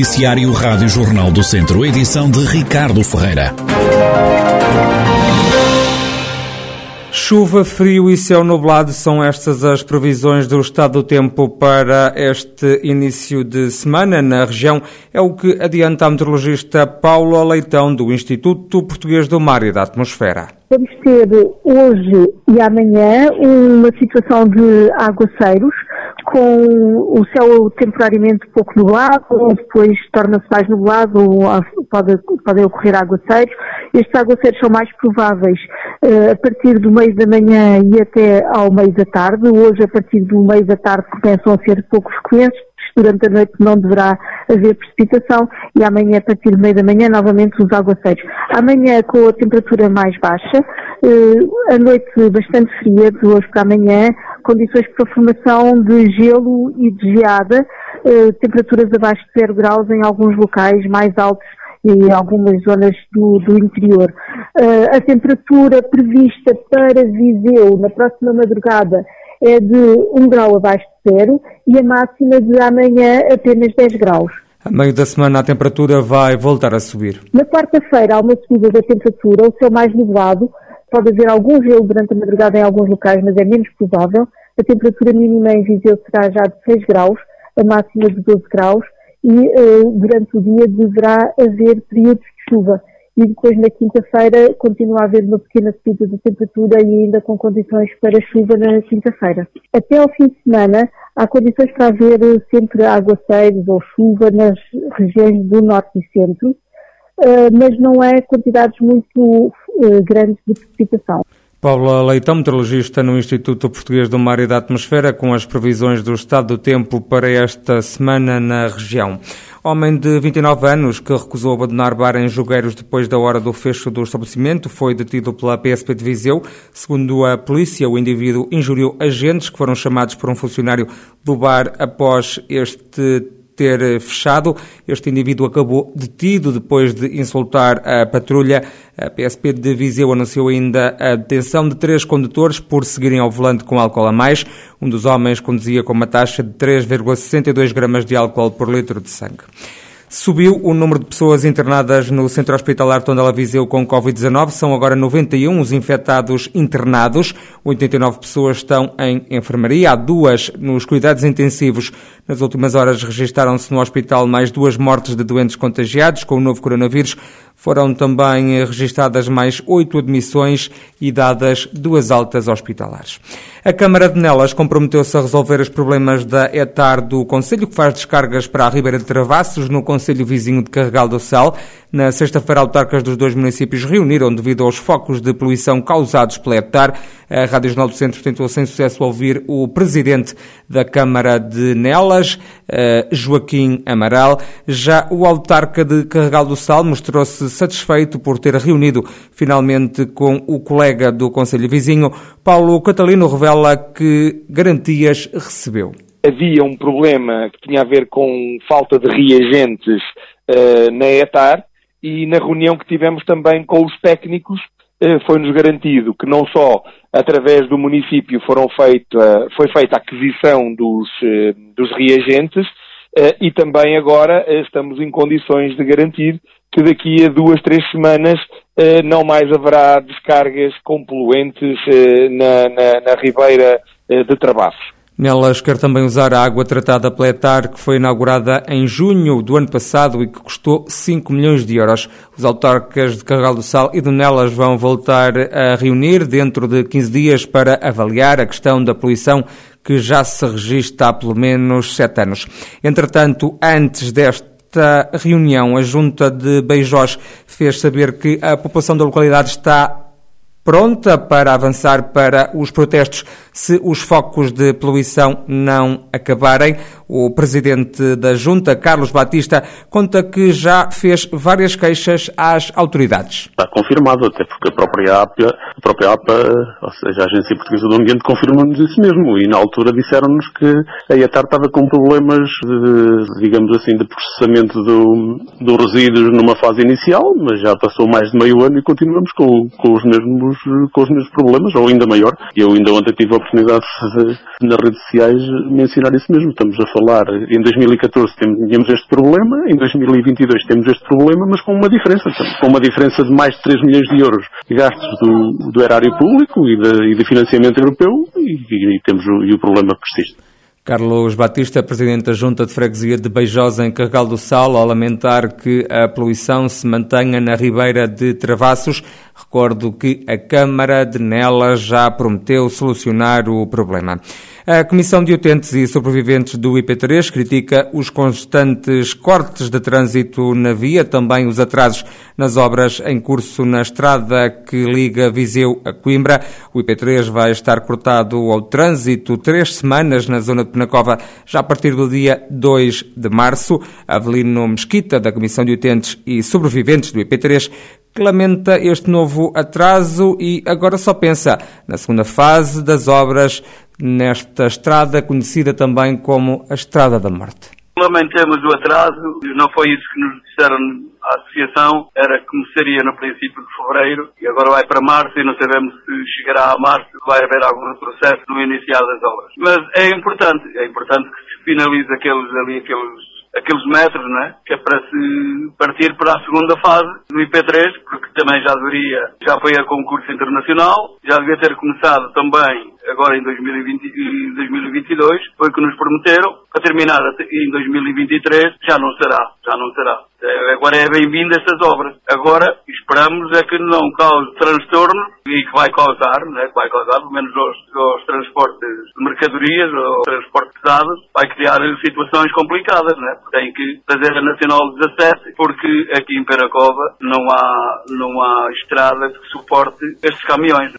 Noticiário Rádio Jornal do Centro, edição de Ricardo Ferreira. Chuva, frio e céu nublado são estas as previsões do estado do tempo para este início de semana na região. É o que adianta a meteorologista Paulo Leitão, do Instituto Português do Mar e da Atmosfera. Vamos ter hoje e amanhã uma situação de aguaceiros com o céu temporariamente pouco nublado, depois torna-se mais nublado, pode, podem ocorrer aguaceiros. Estes aguaceiros são mais prováveis uh, a partir do meio da manhã e até ao meio da tarde. Hoje, a partir do meio da tarde, começam a ser pouco frequentes. Durante a noite não deverá haver precipitação e amanhã, a partir do meio da manhã, novamente os aguaceiros. Amanhã, com a temperatura mais baixa, uh, a noite bastante fria, de hoje para amanhã, condições para formação de gelo e de geada, eh, temperaturas abaixo de 0 graus em alguns locais mais altos e algumas zonas do, do interior. Uh, a temperatura prevista para Viseu na próxima madrugada é de 1 grau abaixo de zero e a máxima de amanhã apenas 10 graus. A meio da semana a temperatura vai voltar a subir. Na quarta-feira há uma subida da temperatura, o céu mais nublado, pode haver algum gelo durante a madrugada em alguns locais, mas é menos provável. A temperatura mínima em Viseu será já de 6 graus, a máxima de 12 graus e uh, durante o dia deverá haver períodos de chuva. E depois na quinta-feira continua a haver uma pequena subida de temperatura e ainda com condições para chuva na quinta-feira. Até ao fim de semana há condições para haver sempre aguaceiros ou chuva nas regiões do norte e centro, uh, mas não é quantidades muito uh, grandes de precipitação. Paula Leitão, meteorologista no Instituto Português do Mar e da Atmosfera, com as previsões do estado do tempo para esta semana na região. Homem de 29 anos que recusou abandonar bar em Jogueiros depois da hora do fecho do estabelecimento foi detido pela PSP de Viseu. Segundo a polícia, o indivíduo injuriou agentes que foram chamados por um funcionário do bar após este ter eh, fechado. Este indivíduo acabou detido depois de insultar a patrulha. A PSP de Viseu anunciou ainda a detenção de três condutores por seguirem ao volante com álcool a mais. Um dos homens conduzia com uma taxa de 3,62 gramas de álcool por litro de sangue. Subiu o número de pessoas internadas no Centro Hospitalar Tondela Viseu com Covid-19. São agora 91 os infectados internados. 89 pessoas estão em enfermaria. Há duas nos cuidados intensivos. Nas últimas horas registaram-se no hospital mais duas mortes de doentes contagiados com o novo coronavírus. Foram também registadas mais oito admissões e dadas duas altas hospitalares. A Câmara de Nelas comprometeu-se a resolver os problemas da ETAR do Conselho, que faz descargas para a Ribeira de Travassos, no Conselho vizinho de Carregal do Sal. Na sexta-feira, autarcas dos dois municípios reuniram devido aos focos de poluição causados pela ETAR. A Rádio Jornal do Centro tentou sem sucesso ouvir o presidente da Câmara de Nelas, eh, Joaquim Amaral. Já o autarca de Carregal do Sal mostrou-se satisfeito por ter reunido finalmente com o colega do Conselho Vizinho. Paulo Catalino revela que garantias recebeu. Havia um problema que tinha a ver com falta de reagentes uh, na ETAR e na reunião que tivemos também com os técnicos uh, foi-nos garantido que não só através do município foram feito, uh, foi feita a aquisição dos, dos reagentes e também agora estamos em condições de garantir que daqui a duas, três semanas eh, não mais haverá descargas com poluentes eh, na, na, na, ribeira eh, de Travassos. Nelas quer também usar a água tratada pela ETAR, que foi inaugurada em junho do ano passado e que custou 5 milhões de euros. Os autarcas de Carregal do Sal e de Nelas vão voltar a reunir dentro de 15 dias para avaliar a questão da poluição que já se registra há pelo menos 7 anos. Entretanto, antes deste Nesta reunião, a Junta de Beijós fez saber que a população da localidade está pronta para avançar para os protestos se os focos de poluição não acabarem. O presidente da Junta, Carlos Batista, conta que já fez várias queixas às autoridades. Está confirmado, até porque a própria APA, a própria APA ou seja, a Agência Portuguesa do Ambiente, confirmou-nos isso mesmo. E na altura disseram-nos que a IATAR estava com problemas, de, digamos assim, de processamento do, do resíduos numa fase inicial, mas já passou mais de meio ano e continuamos com, com os mesmos com os mesmos problemas, ou ainda maior. Eu ainda ontem tive a oportunidade de, nas redes sociais, mencionar isso mesmo. Estamos a falar, em 2014 tínhamos este problema, em 2022 temos este problema, mas com uma diferença, com uma diferença de mais de 3 milhões de euros gastos do, do erário público e de, e de financiamento europeu, e, e, e temos o, e o problema persiste. Carlos Batista, presidente da Junta de Freguesia de Beijosa, em Carregal do Sal, ao lamentar que a poluição se mantenha na ribeira de Travassos. Recordo que a Câmara de Nelas já prometeu solucionar o problema. A Comissão de Utentes e Sobreviventes do IP3 critica os constantes cortes de trânsito na via, também os atrasos nas obras em curso na estrada que liga Viseu a Coimbra. O IP3 vai estar cortado ao trânsito três semanas na zona de Penacova, já a partir do dia 2 de março. Avelino Mesquita, da Comissão de Utentes e Sobreviventes do IP3, que lamenta este novo atraso e agora só pensa na segunda fase das obras nesta estrada conhecida também como a Estrada da Morte. Lamentamos o atraso, não foi isso que nos disseram à associação, era que começaria no princípio de fevereiro e agora vai para março e não sabemos se chegará a março, vai haver algum retrocesso no iniciar das obras. Mas é importante, é importante que se finalize aqueles ali, aqueles aqueles metros, né? Que é para se partir para a segunda fase do IP3, porque também já deveria, já foi a concurso internacional, já devia ter começado também agora em 2020, 2022, foi o que nos prometeram, para terminar em 2023 já não será, já não será. É, agora é bem-vindo estas obras. Agora esperamos é que não cause transtorno e que vai causar, né, que vai causar, pelo menos aos, aos transportes de mercadorias ou transportes pesados, vai criar situações complicadas, né? Tem que fazer a Nacional 17 porque aqui em Peracova não há, não há estrada que suporte estes caminhões.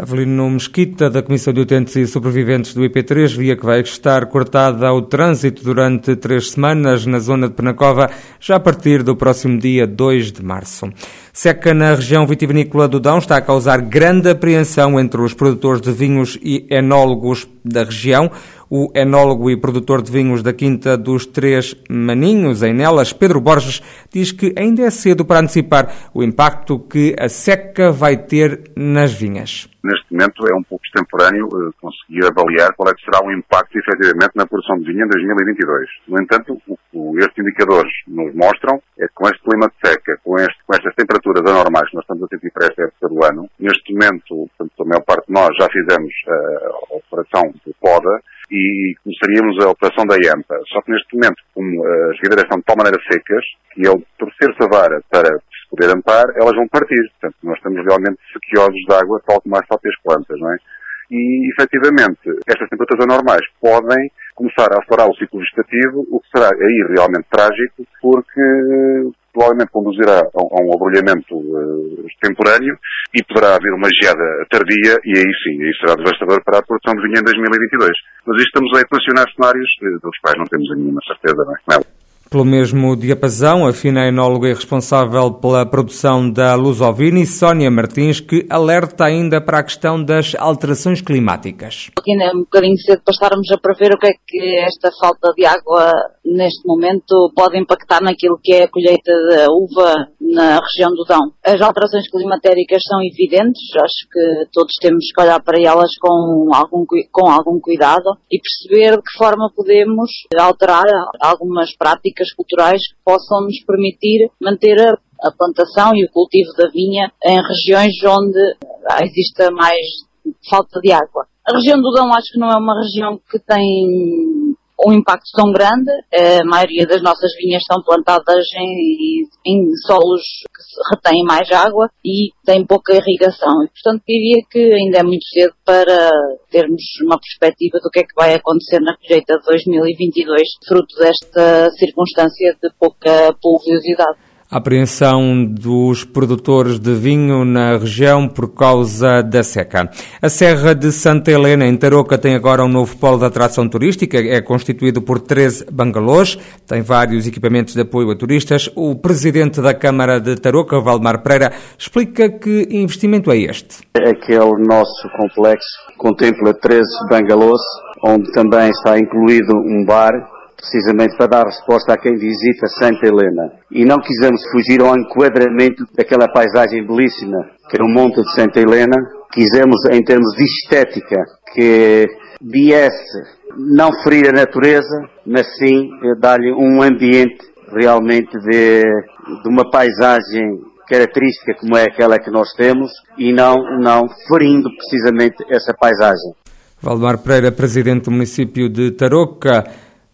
Avelino Mesquita, da Comissão de Utentes e Sobreviventes do IP3, via que vai estar cortada ao trânsito durante três semanas na zona de Penacova, já a partir do próximo dia 2 de março. Seca na região vitivinícola do Dão está a causar grande apreensão entre os produtores de vinhos e enólogos da região. O enólogo e produtor de vinhos da Quinta dos Três Maninhos, em Nelas, Pedro Borges, diz que ainda é cedo para antecipar o impacto que a seca vai ter nas vinhas. Neste momento é um pouco extemporâneo uh, conseguir avaliar qual é que será o impacto efetivamente na produção de vinho em 2022. No entanto, o que estes indicadores nos mostram é que com este clima de seca, com, este, com estas temperaturas anormais que nós estamos a sentir para esta época do ano, neste momento, portanto, a maior parte de nós já fizemos uh, a operação de poda, e começaríamos a operação da IEMPA. Só que neste momento, como as videiras estão de tal maneira secas, que ao torcer-se a vara para se poder ampar, elas vão partir. Portanto, nós estamos realmente sequiosos de água, tal como as próprias plantas, não é? E, efetivamente, estas temperaturas anormais podem começar a aflorar o ciclo vegetativo, o que será aí realmente trágico, porque provavelmente conduzirá a, um abrolhamento uh, extemporâneo e poderá haver uma geada tardia e aí sim, aí será devastador para a produção de vinho em 2022. Mas isto estamos a equacionar cenários uh, dos quais não temos nenhuma certeza, não é? Pelo mesmo diapasão, a fina enóloga e responsável pela produção da Lusovini, Sónia Martins, que alerta ainda para a questão das alterações climáticas. Ainda é um bocadinho cedo para estarmos a prever o que é que esta falta de água neste momento pode impactar naquilo que é a colheita da uva na região do Dão. As alterações climatéricas são evidentes, acho que todos temos que olhar para elas com algum, com algum cuidado e perceber de que forma podemos alterar algumas práticas culturais que possam nos permitir manter a, a plantação e o cultivo da vinha em regiões onde exista mais falta de água. A região do Dão acho que não é uma região que tem um impacto tão grande. A maioria das nossas vinhas estão plantadas em, em solos que retêm mais água e têm pouca irrigação. E, portanto, diria que ainda é muito cedo para termos uma perspectiva do que é que vai acontecer na colheita de 2022, fruto desta circunstância de pouca pluviosidade a apreensão dos produtores de vinho na região por causa da seca. A Serra de Santa Helena, em Tarouca, tem agora um novo polo de atração turística. É constituído por 13 bangalôs, tem vários equipamentos de apoio a turistas. O presidente da Câmara de Tarouca, Valdemar Pereira, explica que investimento é este. Aquele nosso complexo contempla 13 bangalôs, onde também está incluído um bar precisamente para dar resposta a quem visita Santa Helena. E não quisemos fugir ao enquadramento daquela paisagem belíssima que é o Monte de Santa Helena. Quisemos, em termos de estética, que viesse não ferir a natureza, mas sim dar-lhe um ambiente realmente de, de uma paisagem característica como é aquela que nós temos e não, não ferindo precisamente essa paisagem. Valdemar Pereira, presidente do município de Tarouca,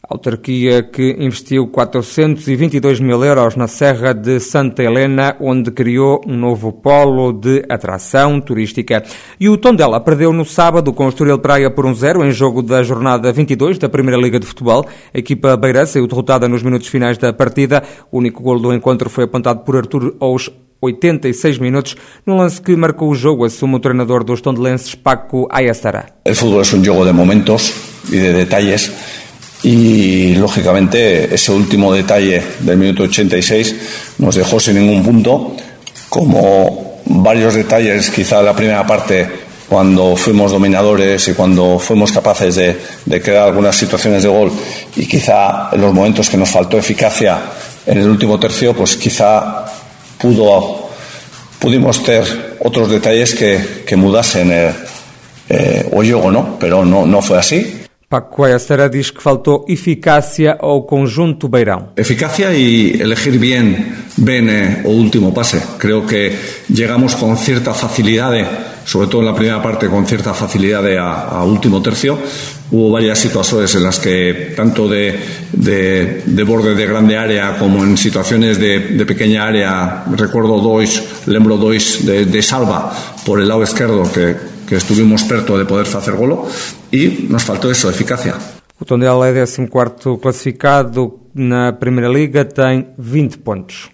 autarquia que investiu 422 mil euros na Serra de Santa Helena, onde criou um novo polo de atração turística. E o Tondela perdeu no sábado com o Estoril Praia por um zero em jogo da jornada 22 da Primeira Liga de Futebol. A equipa beira saiu derrotada nos minutos finais da partida. O único gol do encontro foi apontado por Artur aos 86 minutos, no lance que marcou o jogo, assume o treinador dos tondelenses, Paco Ayastara. El fútbol es un juego de momentos y de detalles y lógicamente ese último detalle del minuto 86 nos dejó sin ningún punto, como varios detalles quizá la primera parte cuando fuimos dominadores y cuando fuimos capaces de, de crear algunas situaciones de gol y quizá en los momentos que nos faltó eficacia en el último tercio, pues quizá pudo, pudimos ter otros detalles que, que mudasen el, eh, o ¿no? Pero no, no fue así. Paco Ayastera diz que faltou eficácia ao conjunto Beirão. Eficacia y elegir bien, bien o último pase. Creo que llegamos con cierta facilidad, sobre todo en la primera parte, con cierta facilidad a, a último tercio. Hubo varias situaciones en las que, tanto de, de, de borde de grande área como en situaciones de, de pequeña área, recuerdo dos, lembro dos de, de salva por el lado izquierdo que que estuvimos perto de poder facer golo e nos faltou eso, eficacia. O Tondela é 14º classificado na Primeira Liga, tem 20 pontos.